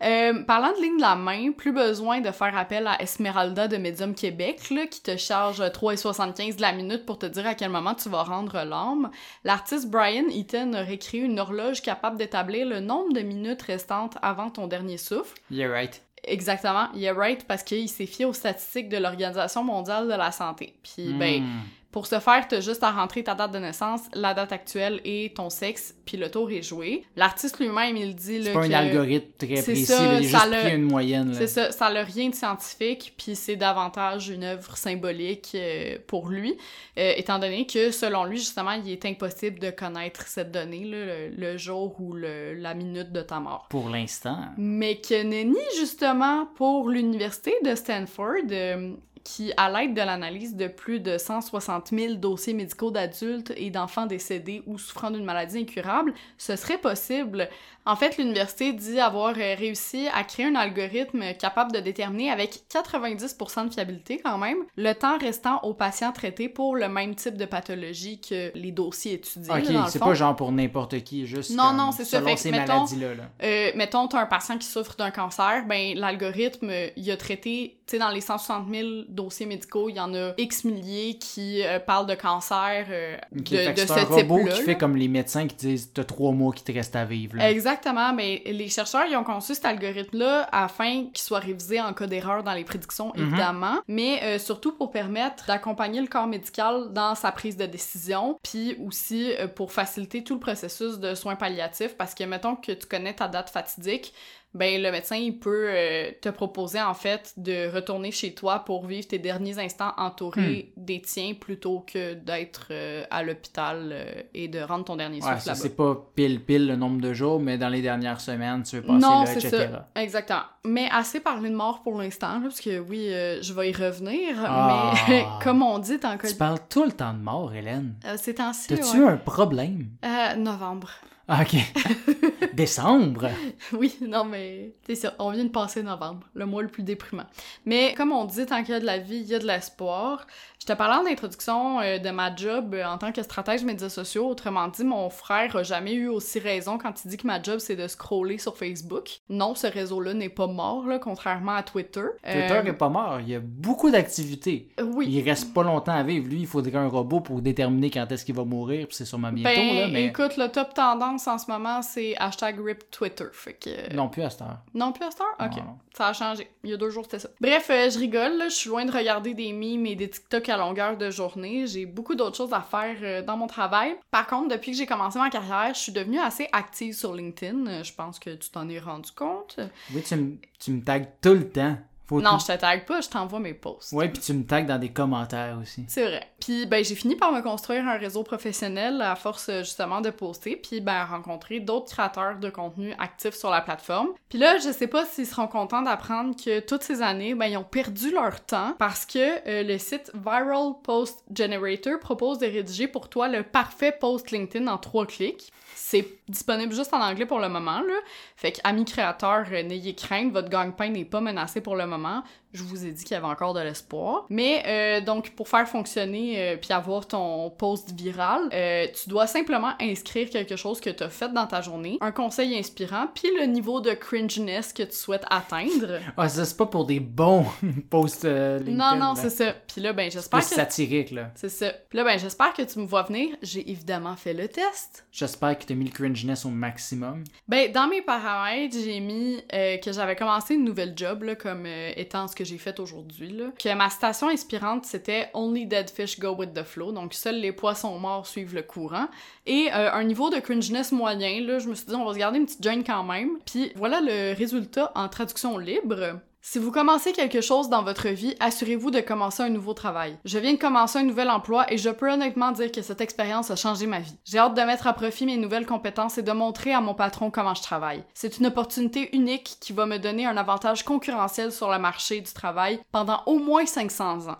Euh, parlant de ligne de la main, plus besoin de faire appel à Esmeralda de Medium Québec, là, qui te charge 3,75 de la minute pour te dire à quel moment tu vas rendre l'âme. L'artiste Brian Eaton aurait créé une horloge capable d'établir le nombre de minutes restantes avant ton dernier souffle. You're right. Exactement, est right parce qu'il s'est fié aux statistiques de l'Organisation mondiale de la santé. Puis, ben, Hmm. Pour ce faire, t'as juste à rentrer ta date de naissance, la date actuelle et ton sexe, puis le tour est joué. L'artiste lui-même, il dit C'est pas un algorithme très précis, ça, il a juste pris une moyenne. C'est ça, ça n'a rien de scientifique, puis c'est davantage une œuvre symbolique euh, pour lui, euh, étant donné que selon lui, justement, il est impossible de connaître cette donnée, là, le, le jour ou le- la minute de ta mort. Pour l'instant. Mais que nenni, justement, pour l'université de Stanford, euh, qui, à l'aide de l'analyse de plus de 160 000 dossiers médicaux d'adultes et d'enfants décédés ou souffrant d'une maladie incurable, ce serait possible. En fait, l'université dit avoir euh, réussi à créer un algorithme capable de déterminer avec 90% de fiabilité quand même le temps restant aux patients traités pour le même type de pathologie que les dossiers étudiés. Ok, c'est pas genre pour n'importe qui, juste Non, comme non, c'est ça. selon Fait que, ces maladies-là. là. Euh, mettons, t'as un patient qui souffre d'un cancer, ben l'algorithme, il a traité, tu sais, dans les 160 000 dossiers médicaux, il y en a X milliers qui euh, parlent de cancer euh, Ok, de, de c'est ce robot type-là. qui là. fait comme les médecins qui disent t'as trois mois qui te restent à vivre. Exactement, mais les chercheurs, ils ont conçu cet algorithme-là afin qu'il soit révisé en cas d'erreur dans les prédictions, Mhm. évidemment, mais euh, surtout pour permettre d'accompagner le corps médical dans sa prise de décision, puis aussi euh, pour faciliter tout le processus de soins palliatifs, parce que mettons que tu connais ta date fatidique, ben le médecin il peut euh, te proposer en fait de retourner chez toi pour vivre tes derniers instants entourés Hmm. des tiens plutôt que d'être euh, à l'hôpital euh, et de rendre ton dernier Ouais, souffle ça là-bas. c'est pas pile pile le nombre de jours, mais dans les dernières semaines, tu veux passer Non, là, etc. ça. Exactement. Mais assez parlé de mort pour l'instant, parce que oui, je vais y revenir. Ah. Mais comme on dit, que. Tu parles tout le temps de mort, Hélène. C'est temps-ci. T'as-tu ouais. un problème? Novembre. Ah, ok. Décembre? Oui, non, mais c'est ça. On vient de passer novembre, le mois le plus déprimant. Mais comme on dit, tant qu'il y a de la vie, il y a de l'espoir. Je te parlais en introduction euh, de ma job euh, en tant que stratège médias sociaux. Autrement dit, mon frère a jamais eu aussi raison quand il dit que ma job, c'est de scroller sur Facebook. Non, ce réseau-là n'est pas mort, là, contrairement à Twitter. Twitter Euh, est pas mort. Il y a beaucoup d'activités. Oui. Il reste pas longtemps à vivre. Lui, il faudrait un robot pour déterminer quand est-ce qu'il va mourir, puis c'est sûrement bientôt, Ben, là, mais écoute, le top tendance en ce moment, c'est hashtag RIP Twitter. Fait que... non plus à cette heure. Non plus à cette heure? Ok. Non. Ça a changé. Il y a deux jours, c'était ça. Bref, euh, je rigole, là. Je suis loin de regarder des memes et des TikTok à longueur de journée. J'ai beaucoup d'autres choses à faire euh, dans mon travail. Par contre, depuis que j'ai commencé ma carrière, je suis devenue assez active sur LinkedIn. Euh, Je pense que tu t'en es rendu compte. Oui, tu me, tu me tagues tout le temps. Faut Non, tout- je te tag pas, je t'envoie mes posts. Ouais, puis tu me tagues dans des commentaires aussi. C'est vrai. Puis ben j'ai fini par me construire un réseau professionnel à force euh, justement de poster, puis ben rencontrer d'autres créateurs de contenu actifs sur la plateforme. Puis là, je sais pas s'ils seront contents d'apprendre que toutes ces années, ben ils ont perdu leur temps parce que euh, le site Viral Post Generator propose de rédiger pour toi le parfait post LinkedIn en trois clics. C'est disponible juste en anglais pour le moment, là. Fait que, amis créateurs, euh, n'ayez crainte, votre gagne-pain n'est pas menacé pour le moment. Je vous ai dit qu'il y avait encore de l'espoir. Mais euh, donc, pour faire fonctionner euh, puis avoir ton post viral, euh, tu dois simplement inscrire quelque chose que tu as fait dans ta journée, un conseil inspirant, puis le niveau de cringeness que tu souhaites atteindre. Ah, ça, c'est pas pour des bons posts euh, LinkedIn. non, non, c'est ça. Puis là, ben, j'espère que... satirique, là. C'est ça. Puis là, ben, j'espère que tu me vois venir. J'ai évidemment fait le test. J'espère que t'as mis le cringeness au maximum. Ben, dans mes paramètres, j'ai mis que j'avais commencé une nouvelle job, là, comme étant ce que j'ai fait aujourd'hui. Que ma citation inspirante, c'était « Only dead fish go with the flow », donc seuls les poissons morts suivent le courant. Et euh, un niveau de cringeness moyen, là, je me suis dit, on va se garder une petite joint quand même. Puis voilà le résultat en traduction libre. Si vous commencez quelque chose dans votre vie, assurez-vous de commencer un nouveau travail. Je viens de commencer un nouvel emploi et je peux honnêtement dire que cette expérience a changé ma vie. J'ai hâte de mettre à profit mes nouvelles compétences et de montrer à mon patron comment je travaille. C'est une opportunité unique qui va me donner un avantage concurrentiel sur le marché du travail pendant au moins 500 ans.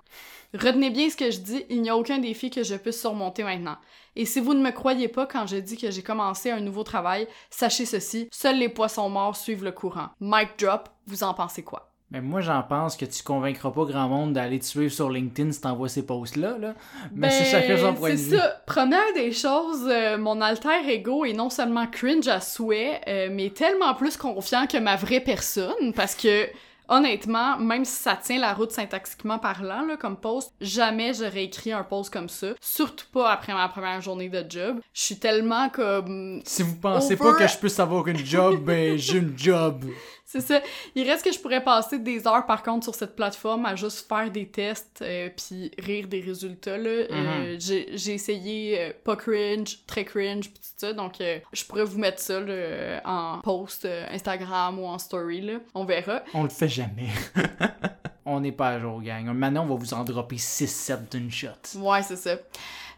Retenez bien ce que je dis, il n'y a aucun défi que je puisse surmonter maintenant. Et si vous ne me croyez pas quand je dis que j'ai commencé un nouveau travail, sachez ceci, seuls les poissons morts suivent le courant. Mic drop, vous en pensez quoi? Mais moi, j'en pense que tu convaincras pas grand monde d'aller te suivre sur LinkedIn si t'envoies ces posts-là, là. Mais c'est chacun son point de Ben, c'est vue. ça. Première des choses, euh, mon alter ego est non seulement cringe à souhait, euh, mais tellement plus confiant que ma vraie personne, parce que honnêtement, même si ça tient la route syntaxiquement parlant, là, comme post, jamais j'aurais écrit un post comme ça. Surtout pas après ma première journée de job. Je suis tellement comme... Si vous pensez Over- pas que je puisse avoir une job, ben j'ai une job. C'est ça. Il reste que je pourrais passer des heures, par contre, sur cette plateforme à juste faire des tests euh, puis rire des résultats, là. Euh, j'ai j'ai essayé euh, pas cringe, très cringe, pis tout ça, donc euh, je pourrais vous mettre ça, là, en post Instagram ou en story, là. On verra. On le fait jamais. on n'est pas à jour, gang. Maintenant, on va vous en dropper 6-7 d'une shot. Ouais, c'est ça.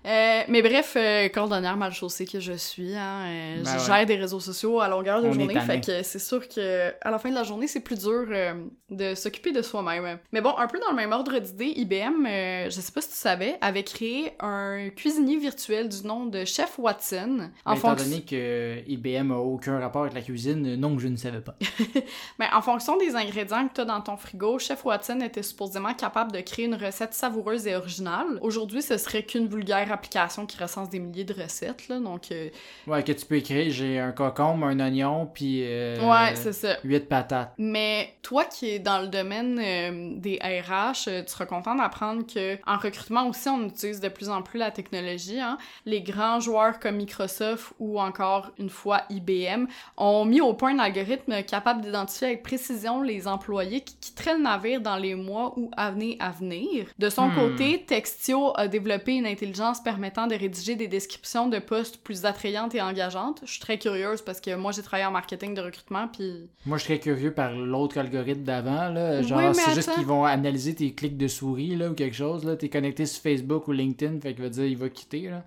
Euh, mais bref, euh, cordonnière mal chaussée que je suis, hein, euh, Ben je ouais. gère des réseaux sociaux à longueur de On journée, fait que c'est sûr que à la fin de la journée, c'est plus dur euh, de s'occuper de soi-même. Mais bon, un peu dans le même ordre d'idée, IBM, je sais pas si tu savais, avait créé un cuisinier virtuel du nom de Chef Watson. En étant fonction- donné que IBM a aucun rapport avec la cuisine, non, je ne savais pas. Ben, en fonction des ingrédients que tu as dans ton frigo, Chef Watson était supposément capable de créer une recette savoureuse et originale. Aujourd'hui, ce serait qu'une vulgaire application qui recense des milliers de recettes, là, donc... euh, Ouais, que tu peux écrire, j'ai un concombre, un oignon, puis euh, ouais, c'est ça. 8 patates. Mais toi qui es dans le domaine euh, des RH, euh, tu seras content d'apprendre que en recrutement aussi, on utilise de plus en plus la technologie. Hein. Les grands joueurs comme Microsoft ou encore une fois IBM ont mis au point un algorithme capable d'identifier avec précision les employés qui quitteraient le navire dans les mois ou années à venir. De son Hmm. côté, Textio a développé une intelligence permettant de rédiger des descriptions de postes plus attrayantes et engageantes. Je suis très curieuse parce que moi j'ai travaillé en marketing de recrutement puis Moi, je serais curieux par l'autre algorithme d'avant, là. Genre, Oui, c'est juste qu'ils vont analyser tes clics de souris, là, ou quelque chose, là. T'es connecté sur Facebook ou LinkedIn, fait qu'il va dire, il va quitter, là.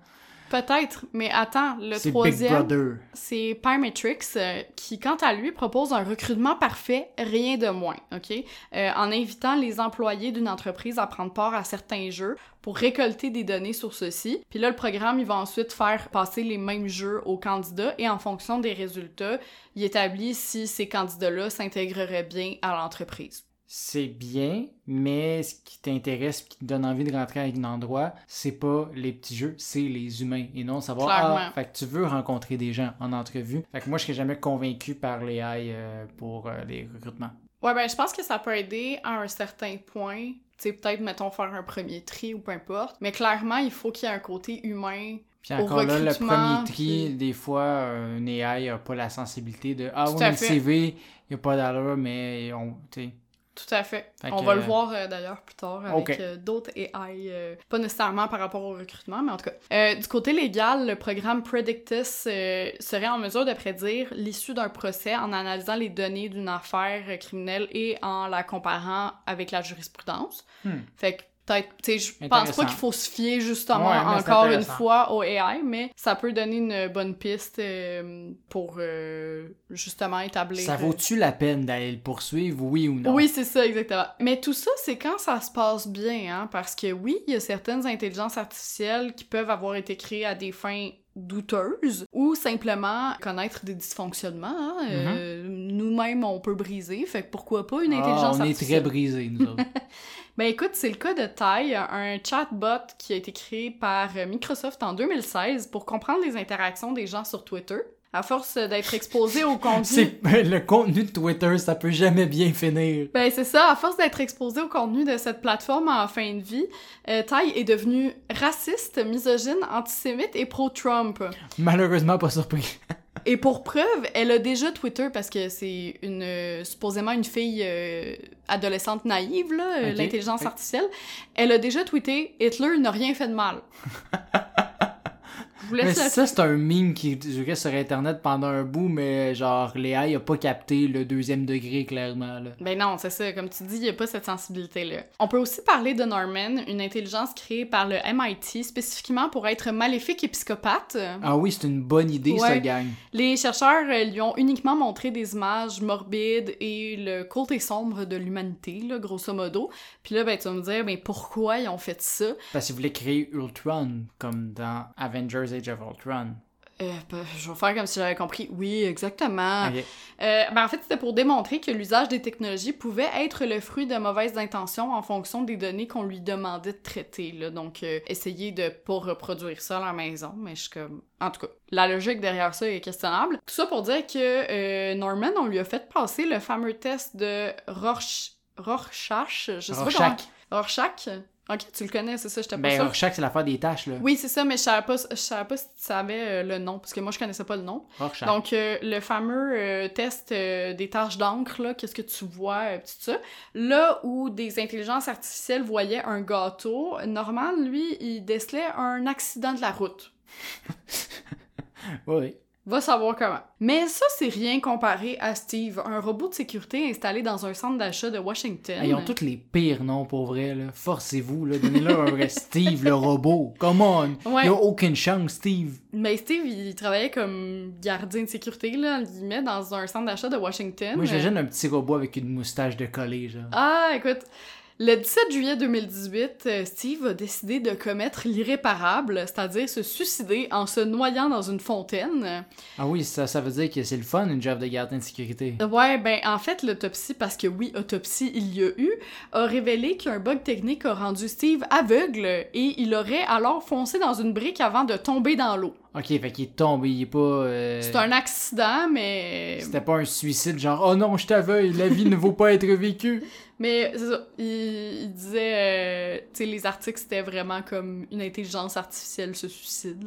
Peut-être, mais attends, le troisième, c'est Pymetrics, euh, qui, quant à lui, propose un recrutement parfait, rien de moins, OK? Euh, en invitant les employés d'une entreprise à prendre part à certains jeux pour récolter des données sur ceux-ci. Puis là, le programme, il va ensuite faire passer les mêmes jeux aux candidats et en fonction des résultats, il établit si ces candidats-là s'intégreraient bien à l'entreprise. C'est bien, mais ce qui t'intéresse, qui te donne envie de rentrer à un endroit, c'est pas les petits jeux, c'est les humains. Et non savoir, Clairement. ah, fait que tu veux rencontrer des gens en entrevue. Fait que moi, je serais jamais convaincu par les AI euh, pour euh, les recrutements. Ouais, ben, je pense que ça peut aider à un certain point. Tu sais, peut-être, mettons, faire un premier tri ou peu importe. Mais clairement, il faut qu'il y ait un côté humain. Puis encore là, le premier tri, puis- des fois, une AI a pas la sensibilité de Ah oui, le. CV, il a pas d'allure, mais on. tu sais. Tout à fait. Fait On que, va le voir euh, d'ailleurs plus tard avec euh, d'autres AI, euh, pas nécessairement par rapport au recrutement, mais en tout cas. Du côté légal, le programme Predictus euh, serait en mesure de prédire l'issue d'un procès en analysant les données d'une affaire criminelle et en la comparant avec la jurisprudence. Hmm. Fait que peut-être, tu sais, je pense pas qu'il faut se fier justement Ouais, encore une fois au AI, mais ça peut donner une bonne piste euh, pour euh, justement établir. Ça euh, vaut-tu la peine d'aller le poursuivre, oui ou non? oui, c'est ça, exactement. Mais tout ça, c'est quand ça se passe bien, hein, parce que oui, il y a certaines intelligences artificielles qui peuvent avoir été créées à des fins douteuses ou simplement connaître des dysfonctionnements. hein. Euh, nous-mêmes on peut briser, fait que pourquoi pas une Ah, intelligence on est artificielle? très brisés, nous autres. Ben écoute, c'est le cas de Tai, un chatbot qui a été créé par Microsoft en 2016 pour comprendre les interactions des gens sur Twitter. À force d'être exposé au contenu... Le contenu de Twitter, ça peut jamais bien finir. Ben c'est ça, à force d'être exposé au contenu de cette plateforme en fin de vie, euh, Tai est devenu raciste, misogyne, antisémite et pro-Trump. Malheureusement pas surpris. Et pour preuve, elle a déjà Twitter parce que c'est une euh, supposément une fille euh, adolescente naïve là, euh, l'intelligence artificielle. Elle a déjà tweeté Hitler n'a rien fait de mal. Je vous Mais la- ça, c'est un meme qui durait sur Internet pendant un bout, mais genre, Léa, il a pas capté le deuxième degré, clairement, là. Ben non, c'est ça. Comme tu dis, il n'y a pas cette sensibilité-là. On peut aussi parler de Norman, une intelligence créée par le MIT spécifiquement pour être maléfique et psychopathe. Ah oui, c'est une bonne idée, ça, Ouais. gang. Les chercheurs euh, lui ont uniquement montré des images morbides et le côté sombre de l'humanité, grosso modo. Puis là, ben, tu vas me dire, ben, pourquoi ils ont fait ça? Parce qu'il voulait créer Ultron, comme dans Avengers Age of Ultron. Euh, ben, je vais faire comme si j'avais compris. Oui, exactement. Euh, ben, en fait, c'était pour démontrer que l'usage des technologies pouvait être le fruit de mauvaises intentions en fonction des données qu'on lui demandait de traiter. Là. Donc, euh, essayer de pas reproduire ça à la maison. Mais je suis comme... En tout cas, la logique derrière ça est questionnable. Tout ça pour dire que euh, Norman, on lui a fait passer le fameux test de Rorsch... Rorschach. Je sais pas Rorschach. comment... Rorschach? Ok, tu le connais, c'est ça, j'étais pas Ben, sûre. Rorschach, c'est l'affaire des tâches, là. Oui, c'est ça, mais je savais pas, je savais pas si tu savais euh, le nom, parce que moi, je connaissais pas le nom. Rorschach. Donc, euh, le fameux euh, test des taches d'encre, là, qu'est-ce que tu vois, tout ça. Là où des intelligences artificielles voyaient un gâteau, Norman, lui, il décelait un accident de la route. Oui. Va savoir comment. Mais ça, c'est rien comparé à Steve, un robot de sécurité installé dans un centre d'achat de Washington. Ils ont tous les pires noms, pour vrai, là. Forcez-vous, là. Donnez-leur un vrai Steve, le robot. Come on. Ouais. Il a aucune chance, Steve. Mais Steve, il travaillait comme gardien de sécurité, là, il met dans un centre d'achat de Washington. Moi, j'imagine un petit robot avec une moustache de collé, genre. Ah, écoute, le 17 juillet 2018, euh, Steve a décidé de commettre l'irréparable, c'est-à-dire se suicider en se noyant dans une fontaine. Ah oui, ça, ça veut dire que c'est le fun, une job de gardien de sécurité. Ouais, ben en fait, l'autopsie, parce que oui, autopsie il y a eu, a révélé qu'un bug technique a rendu Steve aveugle et il aurait alors foncé dans une brique avant de tomber dans l'eau. Ok, fait qu'il est tombé, il est pas... euh, C'est un accident, mais... C'était pas un suicide, genre « Oh non, je t'aveugle, la vie ne vaut pas être vécue! Mais c'est ça, il, il disait, euh, tu sais, les articles, c'était vraiment comme une intelligence artificielle se suicide.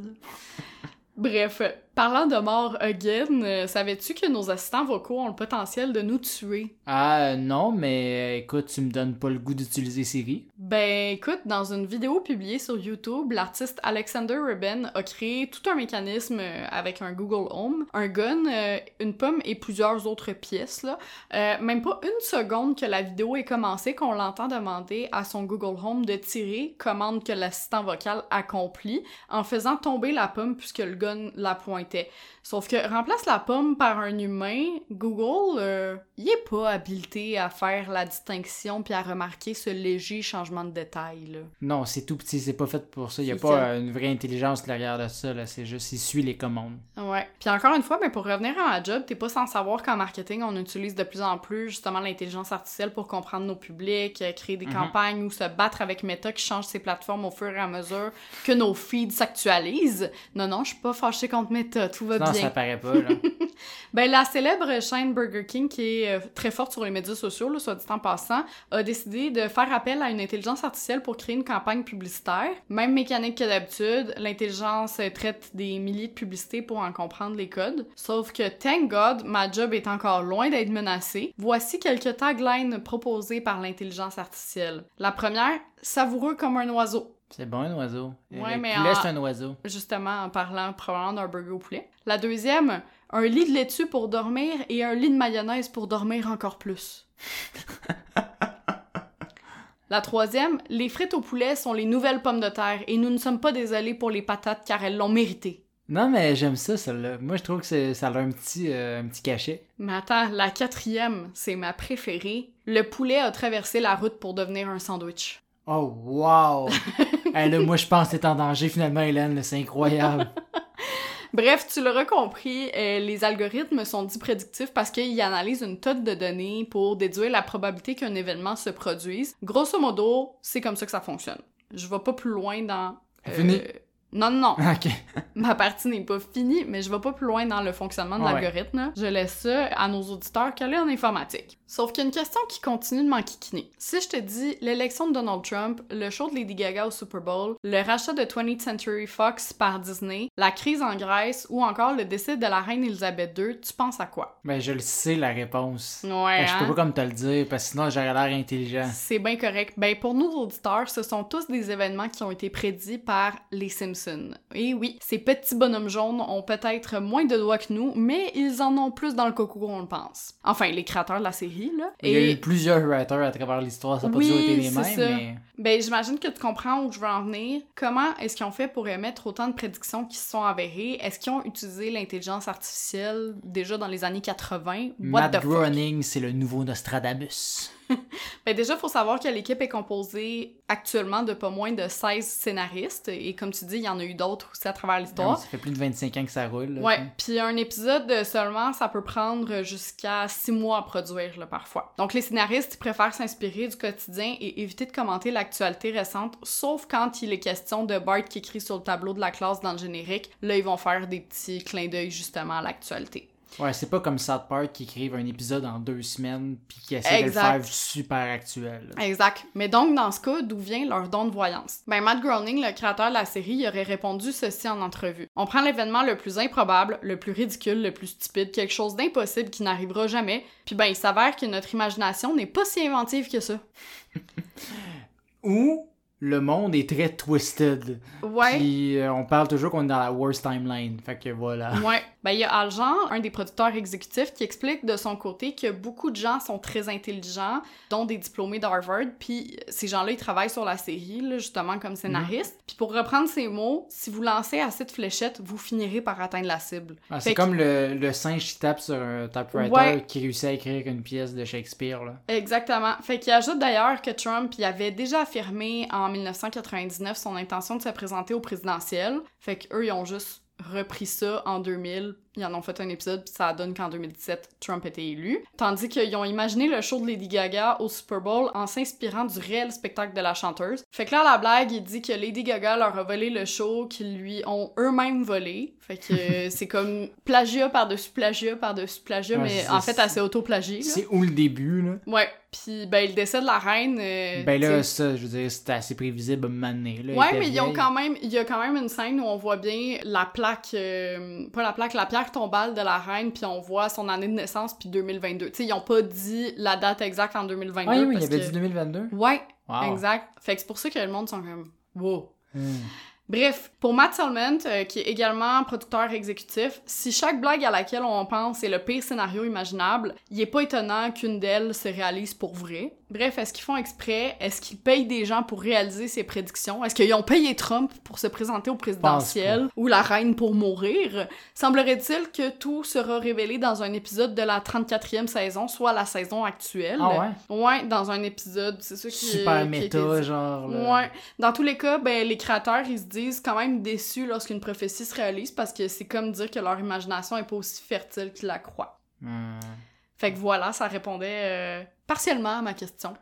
Bref, parlant de mort again, euh, savais-tu que nos assistants vocaux ont le potentiel de nous tuer? » Ah non, mais euh, écoute, tu me donnes pas le goût d'utiliser Siri. Ben écoute, dans une vidéo publiée sur YouTube, l'artiste Alexander Rubin a créé tout un mécanisme euh, avec un Google Home, un gun, euh, une pomme et plusieurs autres pièces. Là. Euh, même pas une seconde que la vidéo est commencée qu'on l'entend demander à son Google Home de tirer, commande que l'assistant vocal accomplit, en faisant tomber la pomme puisque le gun la Sauf que remplace la pomme par un humain, Google, euh, il est pas habilité à faire la distinction puis à remarquer ce léger changement de détail. Là. Non, c'est tout petit, c'est pas fait pour ça. Il y a pas ça. euh, une vraie intelligence derrière de ça, là. C'est juste, il suit les commandes. Ouais. Puis encore une fois, mais pour revenir à ma job, t'es pas sans savoir qu'en marketing, on utilise de plus en plus justement l'intelligence artificielle pour comprendre nos publics, euh, créer des Mhm. campagnes ou se battre avec Meta qui change ses plateformes au fur et à mesure que nos feeds s'actualisent. Non, non, je suis pas fâchée contre Meta, tout va Non, bien. ça paraît pas, là. Ben, la célèbre chaîne Burger King, qui est euh, très forte sur les médias sociaux, là, soit dit en passant, a décidé de faire appel à une intelligence artificielle pour créer une campagne publicitaire. Même mécanique que d'habitude, l'intelligence euh, traite des milliers de publicités pour en comprendre les codes. Sauf que, thank God, ma job est encore loin d'être menacée. Voici quelques taglines proposées par l'intelligence artificielle. La première, savoureux comme un oiseau. C'est bon, un oiseau. Ouais, le mais poulet, en- c'est un oiseau. justement en parlant probablement d'un burger au poulet. La deuxième, un lit de laitue pour dormir et un lit de mayonnaise pour dormir encore plus. La troisième, les frites au poulet sont les nouvelles pommes de terre et nous ne sommes pas désolés pour les patates car elles l'ont mérité. Non, mais j'aime ça, celle-là. Moi, je trouve que ça a un petit, euh, un petit cachet. Mais attends, la quatrième, c'est ma préférée. Le poulet a traversé la route pour devenir un sandwich. Oh, wow! hey, là, moi, je pense que t'es en danger, finalement, Hélène. C'est incroyable. Bref, tu l'auras compris, euh, les algorithmes sont dits prédictifs parce qu'ils analysent une tonne de données pour déduire la probabilité qu'un événement se produise. Grosso modo, c'est comme ça que ça fonctionne. Je vais pas plus loin dans... euh, Fini. Non, non, non. Ok. Ma partie n'est pas finie, mais je vais pas plus loin dans le fonctionnement de Ouais. l'algorithme. Je laisse ça à nos auditeurs calés en informatique. Sauf qu'il y a une question qui continue de m'enquiquiner. Si je te dis l'élection de Donald Trump, le show de Lady Gaga au Super Bowl, le rachat de 20th Century Fox par Disney, la crise en Grèce ou encore le décès de la reine Elisabeth II, tu penses à quoi? Ben, je le sais, la réponse. Ouais, Ben, je hein? peux pas comme te le dire, parce que sinon j'aurais l'air intelligent. C'est bien correct. Ben, pour nos auditeurs, ce sont tous des événements qui ont été prédits par les Simpsons. Et oui, ces petits bonhommes jaunes ont peut-être moins de doigts que nous, mais ils en ont plus dans le coco qu'on le pense. Enfin, les créateurs de la série, là. Il y a eu plusieurs writers à travers l'histoire, ça n'a pas Oui, toujours été les mêmes, ça. mais. Ben, j'imagine que tu comprends où je veux en venir. Comment est-ce qu'ils ont fait pour émettre autant de prédictions qui se sont avérées? Est-ce qu'ils ont utilisé l'intelligence artificielle déjà dans les années 80? What Matt the fuck? Groening, c'est le nouveau Nostradamus. Ben déjà, faut savoir que l'équipe est composée actuellement de pas moins de 16 scénaristes. Et comme tu dis, il y en a eu d'autres aussi à travers Ah l'histoire. ça fait plus de 25 ans que ça roule. là, Ouais, puis un épisode seulement, ça peut prendre jusqu'à six mois à produire, là, parfois. Donc les scénaristes ils préfèrent s'inspirer du quotidien et éviter de commenter l'actualité récente, sauf quand il est question de Bart qui écrit sur le tableau de la classe dans le générique. Là, ils vont faire des petits clins d'œil justement à l'actualité. Ouais, c'est pas comme South Park qui écrivent un épisode en deux semaines puis qui essaie de le Exact. faire super actuel. là. Exact. Mais donc, dans ce cas, d'où vient leur don de voyance? Ben, Matt Groening, le créateur de la série, il aurait répondu ceci en entrevue. On prend l'événement le plus improbable, le plus ridicule, le plus stupide, quelque chose d'impossible qui n'arrivera jamais, puis ben, il s'avère que notre imagination n'est pas si inventive que ça. Ou le monde est très twisted. Ouais. Puis euh, on parle toujours qu'on est dans la worst timeline. Fait que voilà. Ouais. Ben, il y a Al Jean, un des producteurs exécutifs, qui explique de son côté que beaucoup de gens sont très intelligents, dont des diplômés d'Harvard, puis ces gens-là, ils travaillent sur la série, là, justement, comme scénaristes. Puis pour reprendre ses mots, si vous lancez assez de fléchettes, vous finirez par atteindre la cible. Ah, c'est comme le, le singe qui tape sur un typewriter Ouais. qui réussit à écrire une pièce de Shakespeare. Là. Exactement. Fait qu'il ajoute d'ailleurs que Trump y avait déjà affirmé en 1999 son intention de se présenter au présidentiel. Fait qu'eux, ils ont juste repris ça en 2000. Ils en ont fait un épisode, puis ça donne qu'en 2017, Trump était élu. Tandis qu'ils ont imaginé le show de Lady Gaga au Super Bowl en s'inspirant du réel spectacle de la chanteuse. Fait que là, à la blague, il dit que Lady Gaga leur a volé le show qu'ils lui ont eux-mêmes volé. Fait que euh, c'est comme plagiat par-dessus plagiat par-dessus plagiat, Ouais, mais en fait, assez auto-plagié. là. C'est où le début, là? Ouais, puis ben le décès de la reine. euh, Ben là, t'sais- ça, je veux dire, c'était assez prévisible donné, là. Elle Ouais, mais ils ont quand même, il y a quand même une scène où on voit bien la plaque, euh, pas la plaque, la pierre tombale de la reine, puis on voit son année de naissance puis 2022. Tu sais, ils ont pas dit la date exacte en 2022. Ah oui, oui, il parce avait que- dit 2022. Ouais, Wow. exact. Fait que c'est pour ça que le monde sont comme wow. Hmm. Bref, pour Matt Salmont, euh, qui est également producteur exécutif, si chaque blague à laquelle on pense est le pire scénario imaginable, il est pas étonnant qu'une d'elles se réalise pour vrai. Bref, est-ce qu'ils font exprès? Est-ce qu'ils payent des gens pour réaliser ces prédictions? Est-ce qu'ils ont payé Trump pour se présenter au présidentiel? Ou la reine pour mourir? Semblerait-il que tout sera révélé dans un épisode de la 34e saison, soit la saison actuelle. Ah ouais? Ouais, dans un épisode, c'est ça qui Super qui méta, dit. genre. là. Ouais. Dans tous les cas, ben, les créateurs, ils se disent quand même déçus lorsqu'une prophétie se réalise parce que c'est comme dire que leur imagination est pas aussi fertile qu'ils la croient. Hmm. Fait que voilà, ça répondait euh, partiellement à ma question.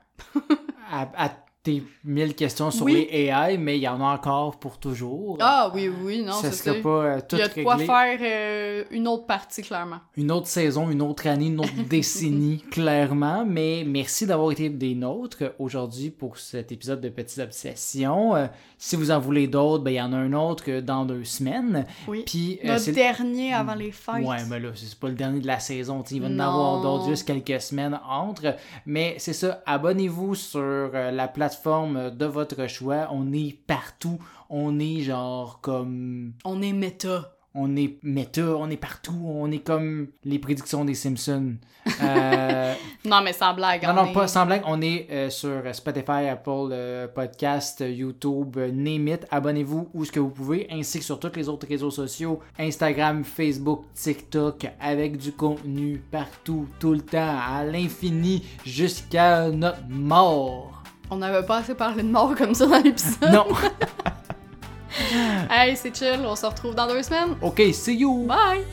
Tes mille questions sur Oui. les AI, mais il y en a encore pour toujours. Ah oui, oui, non, ça serait pas euh, tout Il y a de quoi réglé. faire euh, une autre partie, clairement. Une autre saison, une autre année, une autre décennie, clairement. Mais merci d'avoir été des nôtres aujourd'hui pour cet épisode de Petites Obsessions. Euh, si vous en voulez d'autres, ben il y en a un autre que dans deux semaines. Oui. Puis euh, Notre c'est- dernier avant les fêtes. Ouais, mais là, c'est pas le dernier de la saison. Il va y en avoir d'autres juste quelques semaines entre. Mais c'est ça, abonnez-vous sur euh, la plateforme de votre choix. On est partout. On est genre comme. On est méta. On est méta, on est partout. On est comme les prédictions des Simpsons. Euh, Non, mais sans blague. non, on non, est- pas sans blague. On est euh, sur Spotify, Apple euh, Podcast, YouTube, euh, name it. Abonnez-vous où ce que vous pouvez, ainsi que sur tous les autres réseaux sociaux, Instagram, Facebook, TikTok, avec du contenu partout, tout le temps, à l'infini, jusqu'à notre mort. On n'avait pas assez parlé de mort comme ça dans l'épisode. Non! hey, c'est chill. On se retrouve dans deux semaines. OK, see you! Bye!